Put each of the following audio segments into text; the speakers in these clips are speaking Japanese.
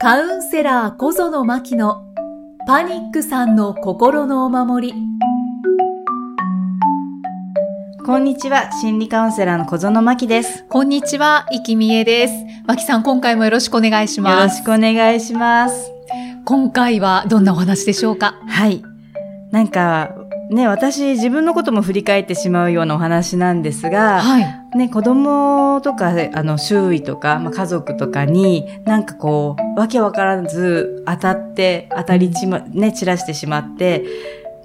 カウンセラー小園真希のパニックさんの心のお守り。こんにちは、心理カウンセラーの小園真希です。こんにちは、生きみえです。真希さん、今回もよろしくお願いしよます。ろしくお願いします。今回はどんなお話でしょうか？はい。なんか、ね、私自分のことも振り返ってしまうようなお話なんですが、はい。ね、子供とか、あの、周囲とか、まあ、家族とかに、なんかこう、わけわからず当たって、当たりちま、ね、散らしてしまって、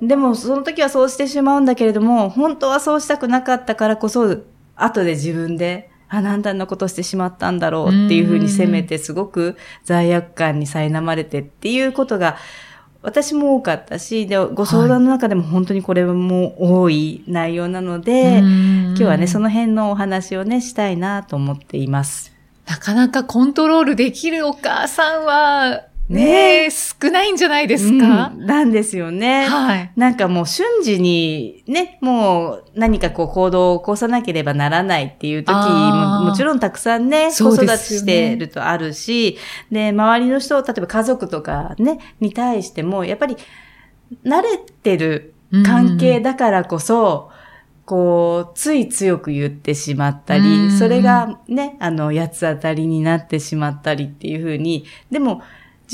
でも、その時はそうしてしまうんだけれども、本当はそうしたくなかったからこそ、後で自分で、あ、なんであんなことしてしまったんだろうっていうふうに責めて、すごく罪悪感に苛まれてっていうことが、私も多かったし、で、ご相談の中でも本当にこれも多い内容なので、今今日はね、その辺のお話をね、したいなと思っています。なかなかコントロールできるお母さんは、ね。ねえ、少ないんじゃないですか、うんなんですよね。はい。なんかもう瞬時にね、もう何かこう行動を起こさなければならないっていう時ももちろんたくさんね、子育てしてるとあるし、で、周りの人、例えば家族とかね、に対しても、やっぱり慣れてる関係だからこそ、こう、つい強く言ってしまったうり、ん。それがね、あの、八つ当たりになってしまったりっていうふうに、でも、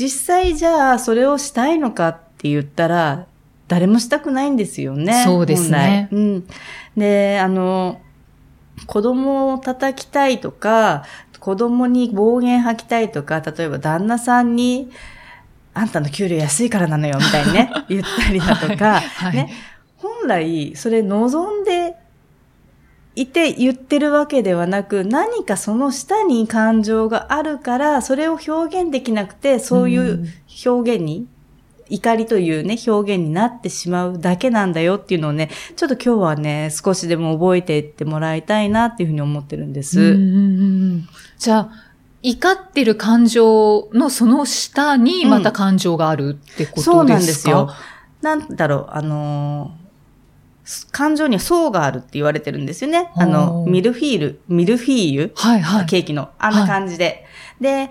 実際じゃあ、それをしたいのかって言ったら、誰もしたくないんですよね。そうですね本来うん。で、あの、子供を叩きたいとか、子供に暴言吐きたいとか、例えば旦那さんに、あんたの給料安いからなのよ、みたいにね、言ったりだとか、はいね、本来、それ望んでいて言ってるわけではなく、何かその下に感情があるから、それを表現できなくて、そういう表現に、怒りというね、表現になってしまうだけなんだよっていうのをね、ちょっと今日はね、少しでも覚えていってもらいたいなっていうふうに思ってるんです。うんうんうんじゃあ、怒ってる感情のその下にまた感情があるってことですか、そうなんですよ。なんだろう、あのー感情には層があるって言われてるんですよね。あの、ミルフィール、ミルフィーユはいはい。ケーキの、あんな感じで。で、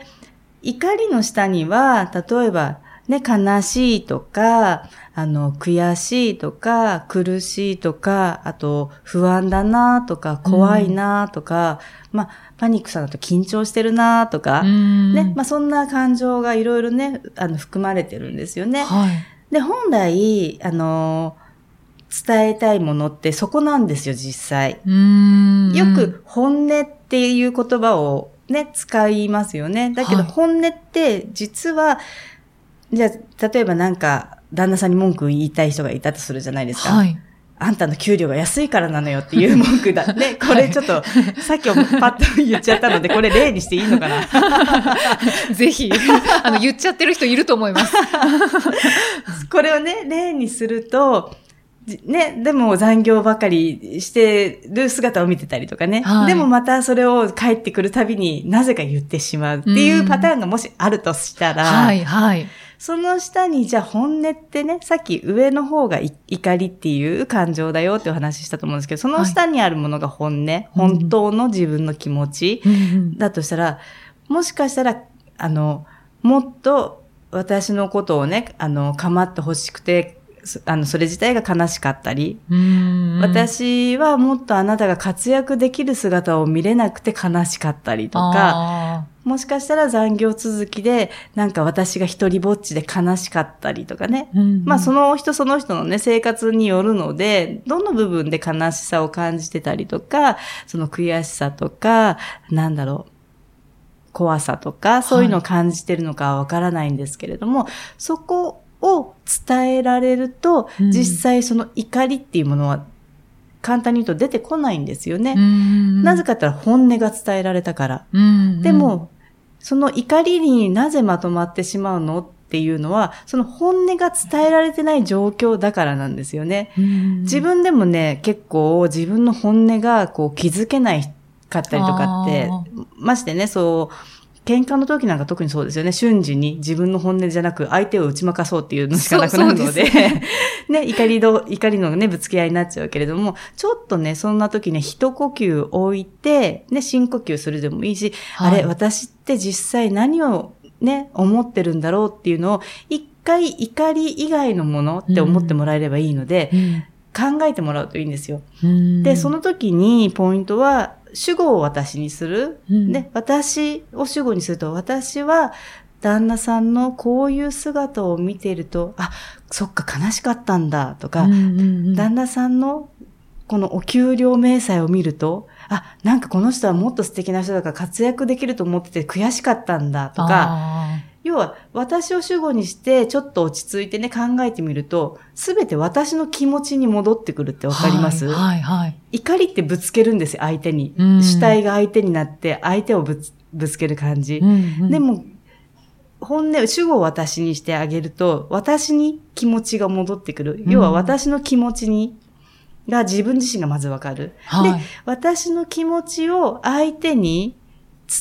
怒りの下には、例えば、ね、悲しいとか、あの、悔しいとか、苦しいとか、あと、不安だなとか、怖いなとか、まあ、パニックさんだと緊張してるなとか、うんね、まあ、そんな感情がいろいろね、あの、含まれてるんですよね。はい。で、本来、あの、伝えたいものってそこなんですよ、実際。よく本音っていう言葉をね、使いますよね。だけどはい本音って実は、じゃあ、例えばなんか、旦那さんに文句言いたい人がいたとするじゃないですか。はい。あんたの給料が安いからなのよっていう文句だ。ね、これちょっと、さっきもパッと言っちゃったので、これ例にしていいのかな？ぜひ、あの、言っちゃってる人いると思います。これをね、例にすると、じね、でも残業ばかりしてる姿を見てたりとかね。はいでもまたそれを帰ってくるたびになぜか言ってしまうっていうパターンがもしあるとしたら、はい、はい。その下にじゃあ本音ってね、さっき上の方がい怒りっていう感情だよってお話ししたと思うんですけど、その下にあるものが本音、本当の自分の気持ち、だとしたら、もしかしたら、あの、もっと私のことをね、あの、構ってほしくて、そあの、それ自体が悲しかったり、うん私はもっとあなたが活躍できる姿を見れなくて悲しかったりとか、あもしかしたら残業続きで、なんか私が一人ぼっちで悲しかったりとかね。ーうん。まあその人その人のね、生活によるので、どの部分で悲しさを感じてたりとか、その悔しさとか、なんだろう、怖さとか、そういうのを感じてるのかはわからないんですけれども、そこを伝えられると、うん実際その怒りっていうものは、簡単に言うと出てこないんですよね。うんなぜかって言ったら本音が伝えられたから。うんでも、その怒りになぜまとまってしまうのっていうのは、その本音が伝えられてない状況だからなんですよね。うん自分でもね、結構自分の本音がこう気づけないかったりとかってあ、ましてね、そう、喧嘩の時なんか特にそうですよね。瞬時に自分の本音じゃなく相手を打ち負かそうっていうのしかなくなるので、ね、怒りの、怒りのね、ぶつけ合いになっちゃうけれども、ちょっとね、そんな時ね、一呼吸置いて、ね、深呼吸するでもいいし、はい。あれ、私って実際何をね、思ってるんだろうっていうのを、一回怒り以外のものって思ってもらえればいいので、考えてもらうといいんですよ。で、その時にポイントは、主語を私にする。で、私を主語にすると、私は旦那さんのこういう姿を見ていると、あ、そっか悲しかったんだとか、旦那さんのこのお給料明細を見ると、あ、なんかこの人はもっと素敵な人だから活躍できると思ってて悔しかったんだとか、要は私を主語にしてちょっと落ち着いてね考えてみると、すべて私の気持ちに戻ってくるってわかります、はい、はい、はい。怒りってぶつけるんですよ、相手に。主体が相手になって相手をぶつぶつける感じ。うんうん、でも、本音、主語を私にしてあげると、私に気持ちが戻ってくる。要は私の気持ちに、が自分自身がまずわかる。はい、で、私の気持ちを相手に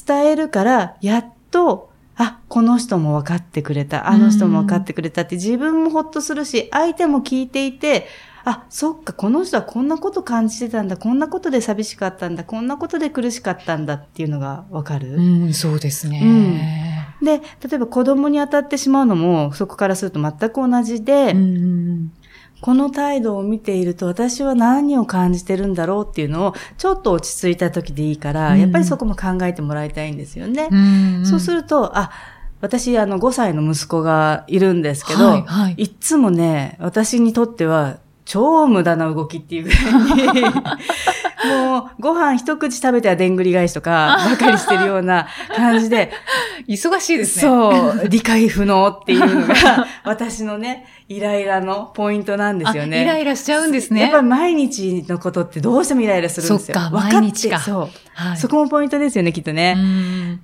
伝えるから、やっと、あ、この人も分かってくれた、あの人も分かってくれたって自分もほっとするし、相手も聞いていて、あ、そっか、この人はこんなこと感じてたんだ、こんなことで寂しかったんだ、こんなことで苦しかったんだっていうのがわかる？うん、そうですね。うん、で、例えば子供に当たってしまうのも、そこからすると全く同じで、うんこの態度を見ていると私は何を感じてるんだろうっていうのをちょっと落ち着いた時でいいから、うん、やっぱりそこも考えてもらいたいんですよね。うんそうすると、あ、私、あの、5歳の息子がいるんですけど、はいはい、いつもね、私にとっては、超無駄な動きっていうぐらいにもうご飯一口食べてはでんぐり返しとかばかりしてるような感じで。忙しいですね。そう、理解不能っていうのが私のね、イライラのポイントなんですよね。イライラしちゃうんですね。やっぱり毎日のことってどうしてもイライラするんですよ。そっか、毎日か。そう、はい。そこもポイントですよね、きっとね。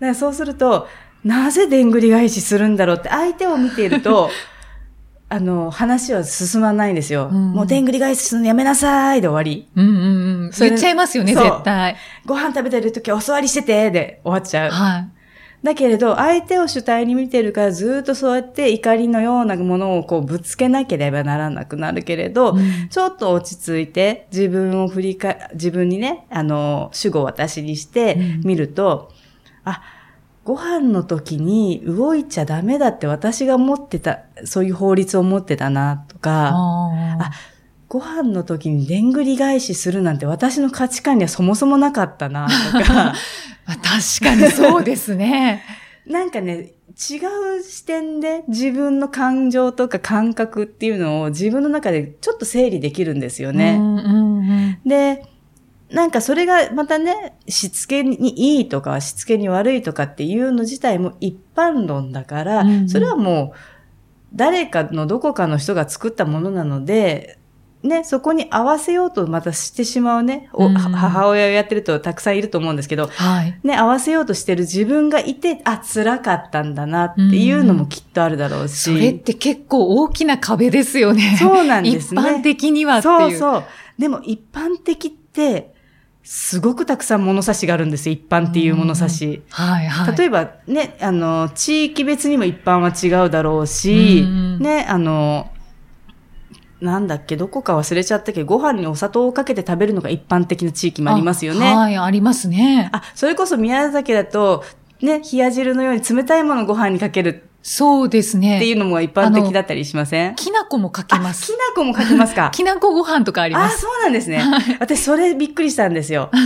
だからそうすると、なぜでんぐり返しするんだろうって相手を見ていると、あの、話は進まないんですよ。うん、もう、でんぐり返すのやめなさいで終わり。うんうんうん。言っちゃいますよね、絶対。ご飯食べてる時お座りしてて、で終わっちゃう。はい。だけれど、相手を主体に見てるからずっとそうやって怒りのようなものをこうぶつけなければならなくなるけれど、うん、ちょっと落ち着いて自分を振り返、自分にね、あの、主語を私にして見ると、うん、あ、ご飯の時に動いちゃダメだって私が持ってた、そういう法律を持ってたなとか、あご飯の時にでんぐり返しするなんて私の価値観にはそもそもなかったなとか。確かにそうですね。なんかね、違う視点で自分の感情とか感覚っていうのを自分の中でちょっと整理できるんですよね。うんうんうん、で、なんかそれがまたね、しつけにいいとか、しつけに悪いとかっていうの自体も一般論だから、うんうん、それはもう、誰かのどこかの人が作ったものなので、ね、そこに合わせようとまたしてしまうね、うん、母親をやってるとたくさんいると思うんですけど、はい、ね、合わせようとしてる自分がいて、あ、辛かったんだなっていうのもきっとあるだろうし。うん、それって結構大きな壁ですよね。そうなんですね。一般的にはっていう。そうそう。でも一般的って、すごくたくさん物差しがあるんですよ、一般っていう物差し。はいはい。例えばね、あの、地域別にも一般は違うだろうし、ね、あの、なんだっけ、どこか忘れちゃったけど、ご飯にお砂糖をかけて食べるのが一般的な地域もありますよね。はい、ありますね。あ、それこそ宮崎だと、ね、冷や汁のように冷たいものをご飯にかけるそうですね。っていうのも一般的だったりしません？きな粉もかけます。きな粉もかけますか？きな粉ご飯とかあります。あ、そうなんですね。私、それびっくりしたんですよ。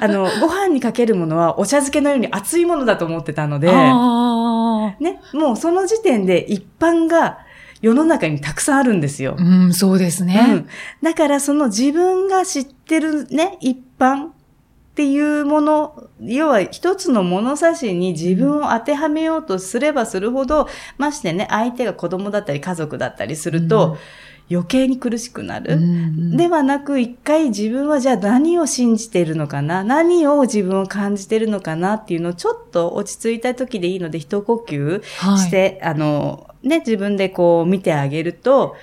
あの、ご飯にかけるものはお茶漬けのように熱いものだと思ってたので、ね、もうその時点で一般が世の中にたくさんあるんですよ。うん、そうですね。うん。だからその自分が知ってるね、一般っていうもの、要は一つの物差しに自分を当てはめようとすればするほど、ましてね、相手が子供だったり家族だったりすると、余計に苦しくなる。うんうん、ではなく、一回自分はじゃあ何を信じているのかな？何を自分を感じているのかな？っていうのをちょっと落ち着いた時でいいので一呼吸して、はい、あの、ね、自分でこう見てあげると、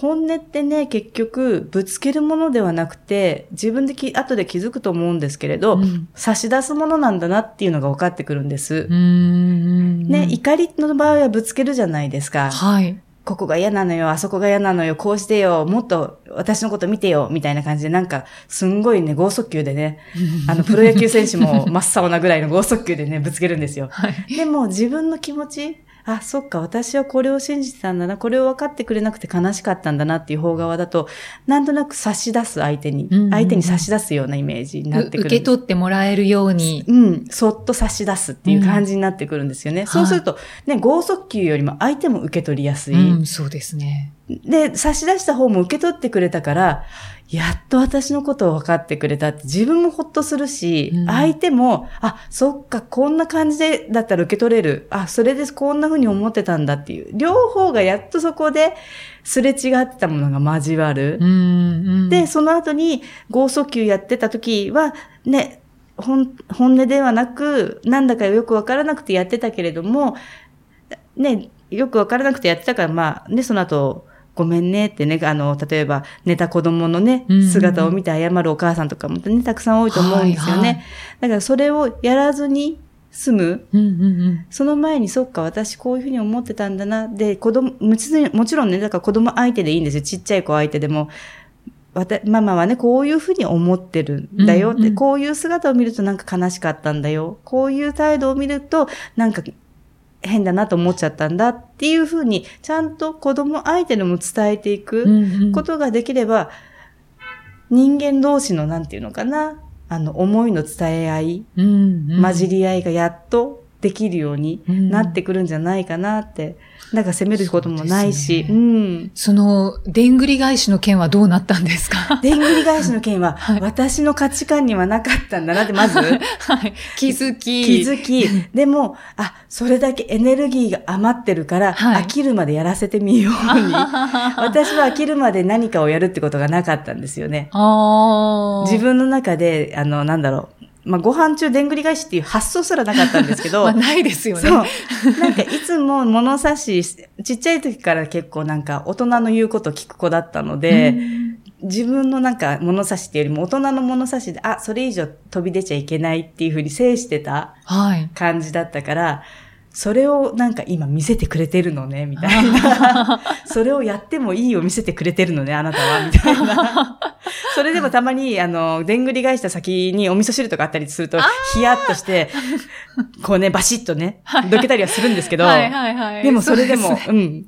本音ってね、結局、ぶつけるものではなくて、自分でき、後で気づくと思うんですけれど、うん、差し出すものなんだなっていうのが分かってくるんです。ね、怒りの場合はぶつけるじゃないですか。はい。ここが嫌なのよ、あそこが嫌なのよ、こうしてよ、もっと私のこと見てよ、みたいな感じで、なんか、すんごいね、剛速球でね、あの、プロ野球選手も真っ青なぐらいの剛速球でね、ぶつけるんですよ。はい、でも、自分の気持ち、あ、そっか、私はこれを信じてたんだな、これを分かってくれなくて悲しかったんだなっていう方側だと、なんとなく差し出す相手に、うんうんうん相手に差し出すようなイメージになってくる。う受け取ってもらえるように。うん、そっと差し出すっていう感じになってくるんですよね。んそうすると、ね、剛速球よりも相手も受け取りやすい。うん、そうですね。で、差し出した方も受け取ってくれたから、やっと私のことを分かってくれたって自分もほっとするし、うん相手も、あ、そっか、こんな感じでだったら受け取れる。あ、それでこんな風に思ってたんだっていう。両方がやっとそこですれ違ってたものが交わる。うん、うん。で、その後に、剛速球やってた時は、ね、本本音ではなく、なんだかよくわからなくてやってたけれども、ね、よくわからなくてやってたから、まあ、ね、その後、ごめんねってね、あの、例えば、寝た子供のね姿を見て謝るお母さんとかもね、たくさん多いと思うんですよね。はいはいだから、それをやらずに済む。うん、うん、うん。その前に、そっか、私こういうふうに思ってたんだな。で、子供、もちろんもちろんね、だから子供相手でいいんですよ。ちっちゃい子相手でも。わたママはね、こういうふうに思ってるんだよって、うんうんこういう姿を見るとなんか悲しかったんだよ。こういう態度を見るとなんか変だなと思っちゃったんだっていうふうに、ちゃんと子供相手でも伝えていくことができれば、人間同士のなんていうのかな、あの、思いの伝え合い、混じり合いがやっとできるようになってくるんじゃないかなって。だから責めることもないし、そううですん。その、でんぐり返しの件はどうなったんですか？でんぐり返しの件は、はい私の価値観にはなかったんだなって、まずはい。気づき。気づき、でも、あ、それだけエネルギーが余ってるから、はい飽きるまでやらせてみように。私は飽きるまで何かをやるってことがなかったんですよね。自分の中で、あの、なんだろう。まあ、ご飯中でんぐり返しっていう発想すらなかったんですけど、まあ、ないですよね。そう。なんかいつも物差し、ちっちゃい時から結構なんか大人の言うこと聞く子だったので、自分のなんか物差しっていうよりも大人の物差しで、あ、それ以上飛び出ちゃいけないっていうふうに制してたはい。感じだったから、それをなんか今見せてくれてるのね、みたいな。それをやってもいいを見せてくれてるのね、あなたは、みたいな。それでもたまに、あの、でんぐり返した先にお味噌汁とかあったりすると、ヒヤッとして、こうね、バシッとね、どけたりはするんですけど、はいはいはい。でもそれでも、うすうん。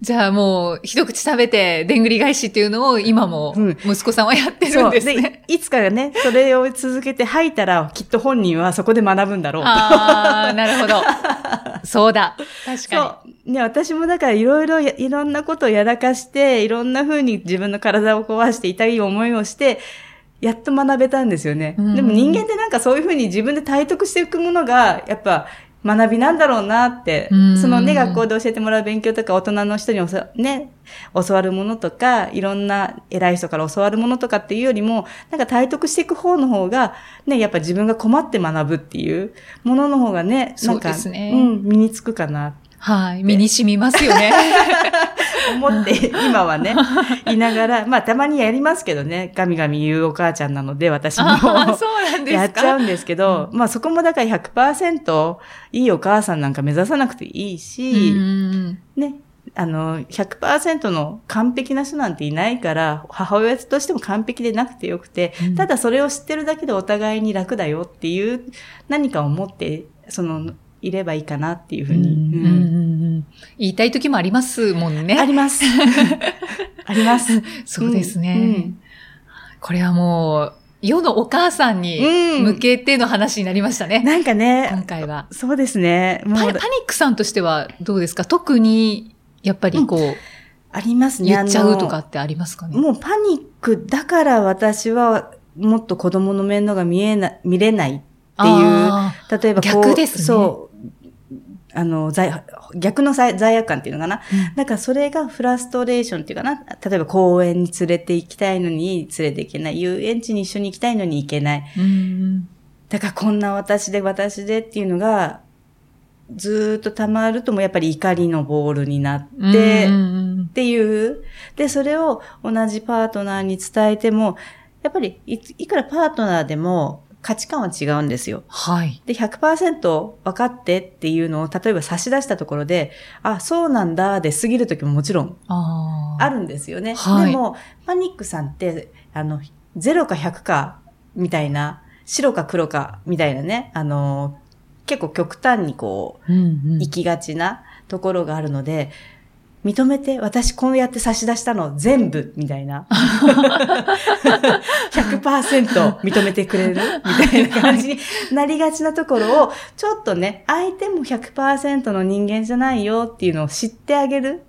じゃあもう、一口食べて、でんぐり返しっていうのを今もうん、息子さんはやってる。んですね。で、いつかね、それを続けて吐いたら、きっと本人はそこで学ぶんだろうと。ああ、なるほど。そうだ。確かそう。ね、私もだからいろいろや、いろんなことをやらかして、いろんな風に自分の体を壊して痛い思いをして、やっと学べたんですよね。うんでも人間ってなんかそういう風に自分で体得していくものが、やっぱ学びなんだろうなって、うんそのね、学校で教えてもらう勉強とか、大人の人に教わね、教わるものとか、いろんな偉い人から教わるものとかっていうよりも、なんか体得していく方の方が、ね、やっぱ自分が困って学ぶっていうものの方がね、なんか、そうねうん、身につくかなに。はい。身に染みますよね。思って、今はね、いながら、まあたまにやりますけどね、ガミガミ言うお母ちゃんなので、私も。そうなんですか？やっちゃうんですけど、まあそこもだから100%いいお母さんなんか目指さなくていいし、うんね、あの、100%の完璧な人なんていないから、母親としても完璧でなくてよくて、うんただそれを知ってるだけでお互いに楽だよっていう何かを持って、その、いればいいかなっていうふうに。うんうんうんうん言いたい時もありますもんあね。ります。あります。そうですね。うんうんこれはもう、世のお母さんにうん向けての話になりましたね。なんか今ね、回は。そうですね。パパニックさんとしてはどうですか？特に、やっぱりこう、ありますね。言っちゃうとかあってありますかね？のもうパニックだから私はもっと子供の面倒が見えな、見れないっていう、あ例えばこう、逆ですねそう、あの、罪、逆の罪罪悪感っていうのかな？ーだからそれがフラストレーションっていうかな？例えば公園に連れて行きたいのに連れて行けない。遊園地に一緒に行きたいのに行けない。うんうんだからこんな私で私でっていうのが、ずーっと溜まるともうやっぱり怒りのボールになって、っていう。で、それを同じパートナーに伝えても、やっぱりいいくらパートナーでも価値観は違うんですよ。はい。で、100%分かってっていうのを、例えば差し出したところで、あ、そうなんだ、で過ぎる時ももちろんあるんですよね。はいでも、パニックさんって、あの、0か100か、みたいな、白か黒か、みたいなね、あの、結構極端にこう、うんうん行きがちなところがあるので、認めて、私こうやって差し出したの全部、みたいな。100%認めてくれる？みたいな感じになりがちなところを、ちょっとね、相手も100%の人間じゃないよっていうのを知ってあげる。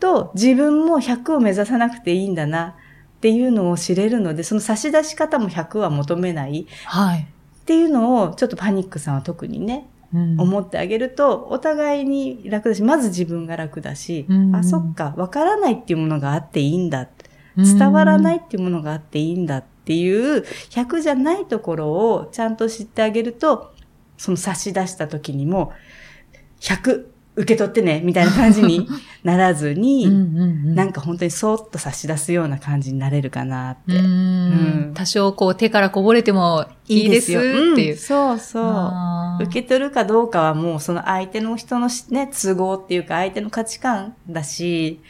と、自分も100を目指さなくていいんだなっていうのを知れるので、その差し出し方も100は求めないはい。っていうのを、ちょっとパニックさんは特にね、うん思ってあげると、お互いに楽だし、まず自分が楽だし、うん。あ、そっか、わからないっていうものがあっていいんだ。伝わらないっていうものがあっていいんだっていう、100じゃないところをちゃんと知ってあげると、その差し出した時にも、100受け取ってね、みたいな感じに ならずに、うんうんうん。なんか本当にそーっと差し出すような感じになれるかなって。うーん。うん。多少こう手からこぼれてもいいですっていう。ん。そうそう。受け取るかどうかはもうその相手の人のしね、都合っていうか相手の価値観だし、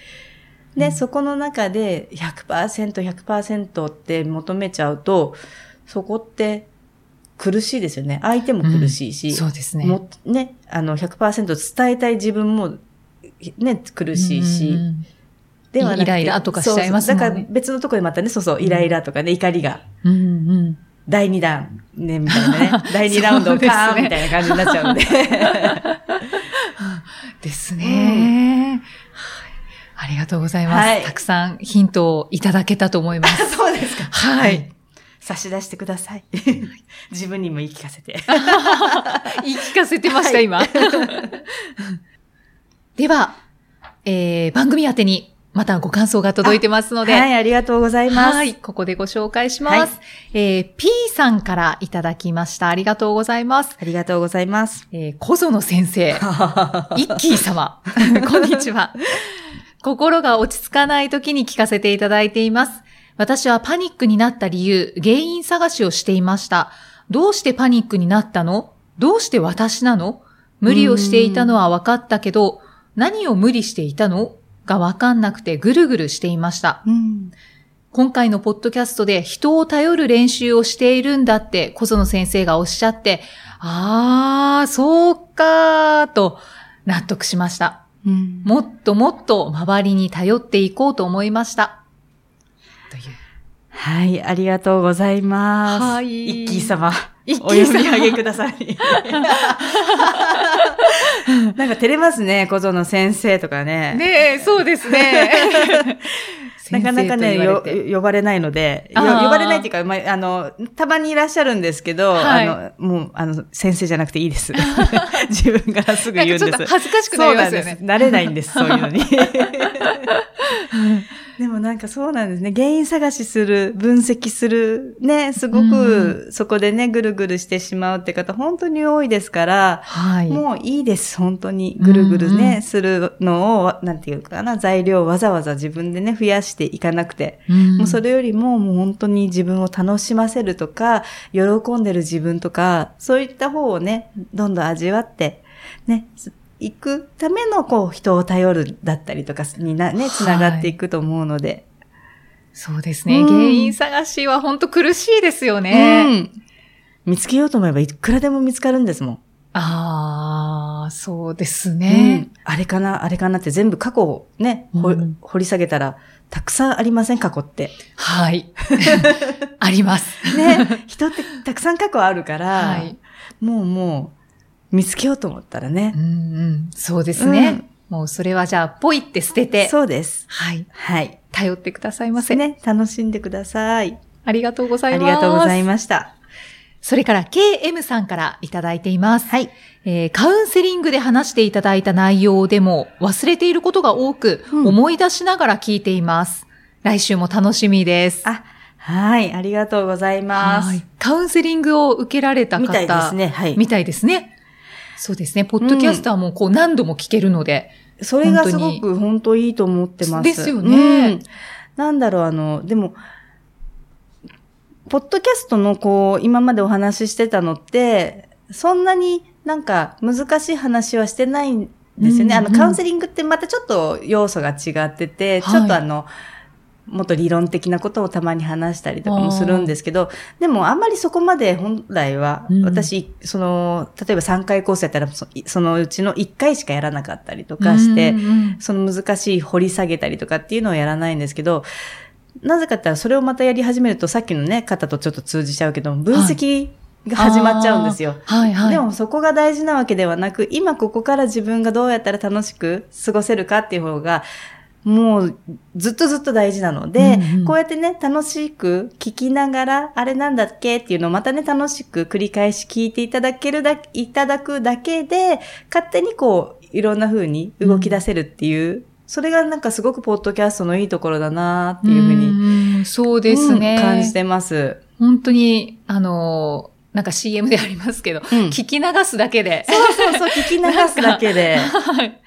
で、うん。そこの中で100%、100%って求めちゃうと、そこって苦しいですよね。相手も苦しいし、うんそうですね。もね、あの100%伝えたい自分もね、苦しいし、ではイライラとかしちゃいますねだから別のところでまたね、そうそう、イライラとかね、怒りがうんうん第2弾、ね、みたいなね。第2ラウンドカーンみたいな感じになっちゃうんで。ですね、はい。ありがとうございます、はいたくさんヒントをいただけたと思います。そうですか。はい。差し出してください。自分にも言い聞かせて。言い聞かせてました、今。では、えー、番組宛てにまたご感想が届いてますので、はい、ありがとうございます。はい、ここでご紹介します。えー、P さんからいただきました。ありがとうございます。ありがとうございます。えー、小園先生、イッキー様、こんにちは。心が落ち着かない時に聞かせていただいています。私はパニックになった理由、原因探しをしていました。どうしてパニックになったの？どうして私なの？無理をしていたのは分かったけど、何を無理していたの？が分かんなくてぐるぐるしていました。うん。今回のポッドキャストで人を頼る練習をしているんだって小園先生がおっしゃって、あー、そうかーと納得しました。うんもっともっと周りに頼っていこうと思いました。はい、ありがとうございます。はい一気様。一気お読み上げください。なんか照れますね、小園先生とかね。ねえ、そうですね。なかなかね、よ呼ばれないので、呼ばれないっていうか、まあ、あの、たまにいらっしゃるんですけど、はいあの、もう、あの、先生じゃなくていいです。自分からすぐ言うんです。なんかちょっと恥ずかしくなりますよねそうなんです。慣れないんです、そういうのに。でもなんかそうなんですね。原因探しする、分析する、ね、すごくそこでね、ぐるぐるしてしまうって方、本当に多いですから、はい。もういいです、本当に。ぐるぐるね、うんうんするのを、なんていうかな、材料をわざわざ自分でね、増やしていかなくて。うんもうそれよりも、もう本当に自分を楽しませるとか、喜んでる自分とか、そういった方をね、どんどん味わって、ね、行くための、こう、人を頼るだったりとかにな、ね、つながっていくと思うので。そうですね。うん原因探しは本当苦しいですよね。うん。見つけようと思えばいくらでも見つかるんですもん。ああ、そうですうねん。あれかな、あれかなって全部過去をね、ほうん掘り下げたら、たくさんありません、過去って。はい。あります。ね、人ってたくさん過去あるから、はい。もうもう、見つけようと思ったらねうん。うん。そうですね。もうそれはじゃあ、ポイって捨てて、そうです。はい。はい。頼ってくださいませ。ね、楽しんでください。ありがとうござあいます。りがとうございす。ました。それから KM さんからいただいています。はい。えーカウンセリングで話していただいた内容でも忘れていることが多く、うん思い出しながら聞いています。来週も楽しみです。あ、はい。ありがとうございます。はいカウンセリングを受けられた方。みたいですね。はい。みたいですね。そうですね。ポッドキャスターもこう何度も聞けるので。それがすごく本当いいと思ってます。ですよねうんなんだろう、あの、でも、ポッドキャストのこう、今までお話ししてたのって、そんなになんか難しい話はしてないんですよね。うんうんあの、カウンセリングってまたちょっと要素が違ってて、はいちょっとあの、もっと理論的なことをたまに話したりとかもするんですけど、でもあんまりそこまで本来は、うん私、その、例えば3回コースやったらそ、そのうちの1回しかやらなかったりとかして、うんうんその難しい掘り下げたりとかっていうのをやらないんですけど、なぜかって言ったらそれをまたやり始めるとさっきのね、方とちょっと通じちゃうけど、分析が始まっちゃうんですよ。はいはい。でもそこが大事なわけではなく、今ここから自分がどうやったら楽しく過ごせるかっていう方が、もうずっとずっと大事なので、うんうんこうやってね、楽しく聞きながら、あれなんだっけっていうのをまたね、楽しく繰り返し聞いていただけるだ、いただくだけで、勝手にこう、いろんな風に動き出せるっていう、それがなんかすごくポッドキャストのいいところだなっていうふうに、に。そうですね。うん感じてます。本当に、あの、なんか CM でありますけど、うん聞き流すだけで、そうそうそう、聞き流すだけで。はい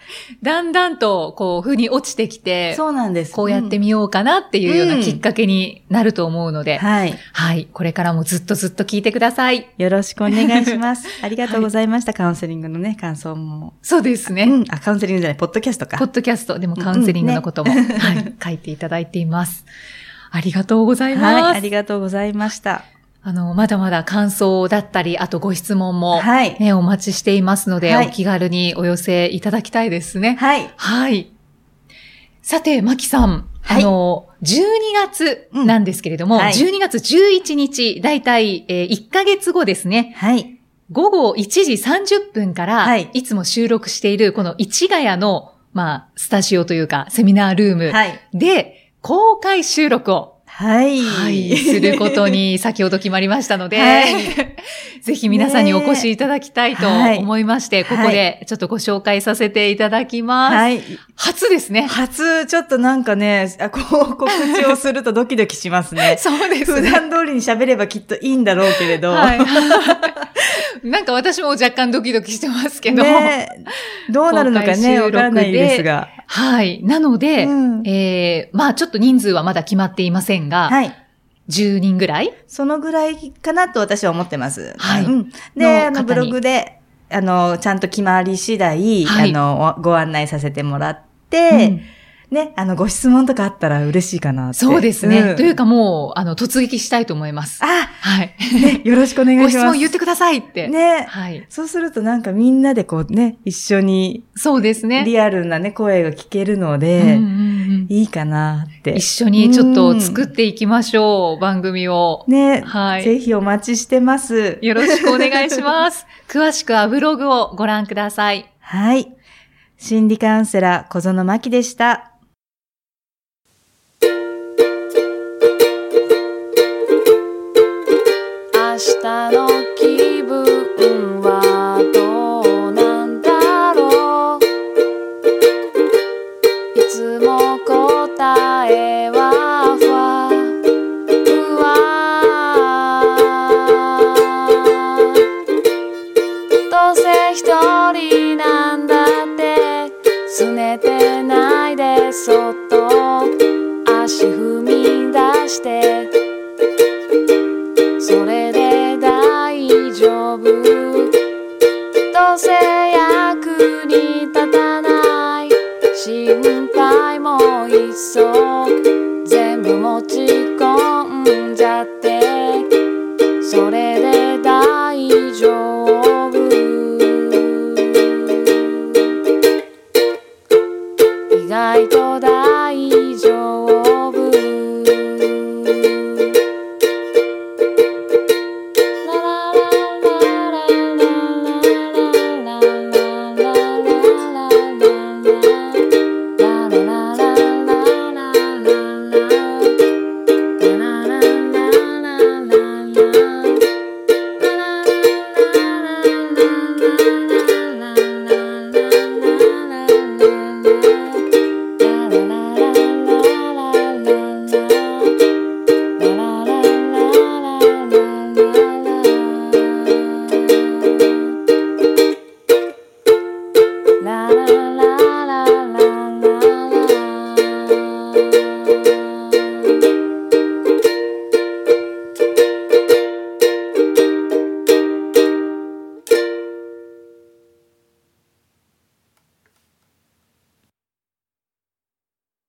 だんだんと、こう、風に落ちてきて、そうなんです。こうやってみようかなっていうようなきっかけになると思うので、はい。はい。これからもずっとずっと聞いてください。よろしくお願いします。ありがとうございました。カウンセリングのね、感想も。そうですね。うん。あ、カウンセリングじゃない、ポッドキャストかポッ。ドキャストでもカウンセリングのことも、はい、書いていただいています。ありがとうございます。はい、ありがとうございました。あの、まだまだ感想だったり、あとご質問も、はい。ね、お待ちしていますので、はいお気軽にお寄せいただきたいですね。はい。はい。さて、マキさん。はいあの、12月なんですけれども、うんはい12月11日、だいたい、えー1ヶ月後ですね。はい。午後1時30分から、はいい、つも収録しているこの市ヶ谷の、まあ、スタジオというか、セミナールームはい。で、公開収録を、はい。はい、することに先ほど決まりましたので、はい ぜひ皆さんにお越しいただきたいとはい思いまして、ここでちょっとご紹介させていただきます。はい。初ですね。初、ちょっとなんかね、あこう、告知をするとドキドキしますね。そうですね。普段通りに喋ればきっといいんだろうけれど。はい。なんか私も若干ドキドキしてますけど。ねどうなるのかね、わからないですが。はい。なので、うんえー、まあちょっと人数はまだ決まっていませんが、はい。10人ぐらい？そのぐらいかなと私は思ってます。はいうん、ので、あの、ブログで、あの、ちゃんと決まり次第、はいあの、ご案内させてもらって、ね、あの、ご質問とかあったら嬉しいかなって。そうですね。んというかもう、あの、突撃したいと思います。あ、はい。ね、よろしくお願いします。ご質問言ってくださいって。ね。はい。そうするとなんかみんなでこうね、一緒にそうですね。リアルなね、声が聞けるのうんで、うんうんいいかなって一。緒にちょっと作っていきましょう、番組を。ね、はいぜひお待ちしてます。よろしくお願いします。詳しくはブログをご覧ください。はい。心理カウンセラー小園真希でした。足踏み出して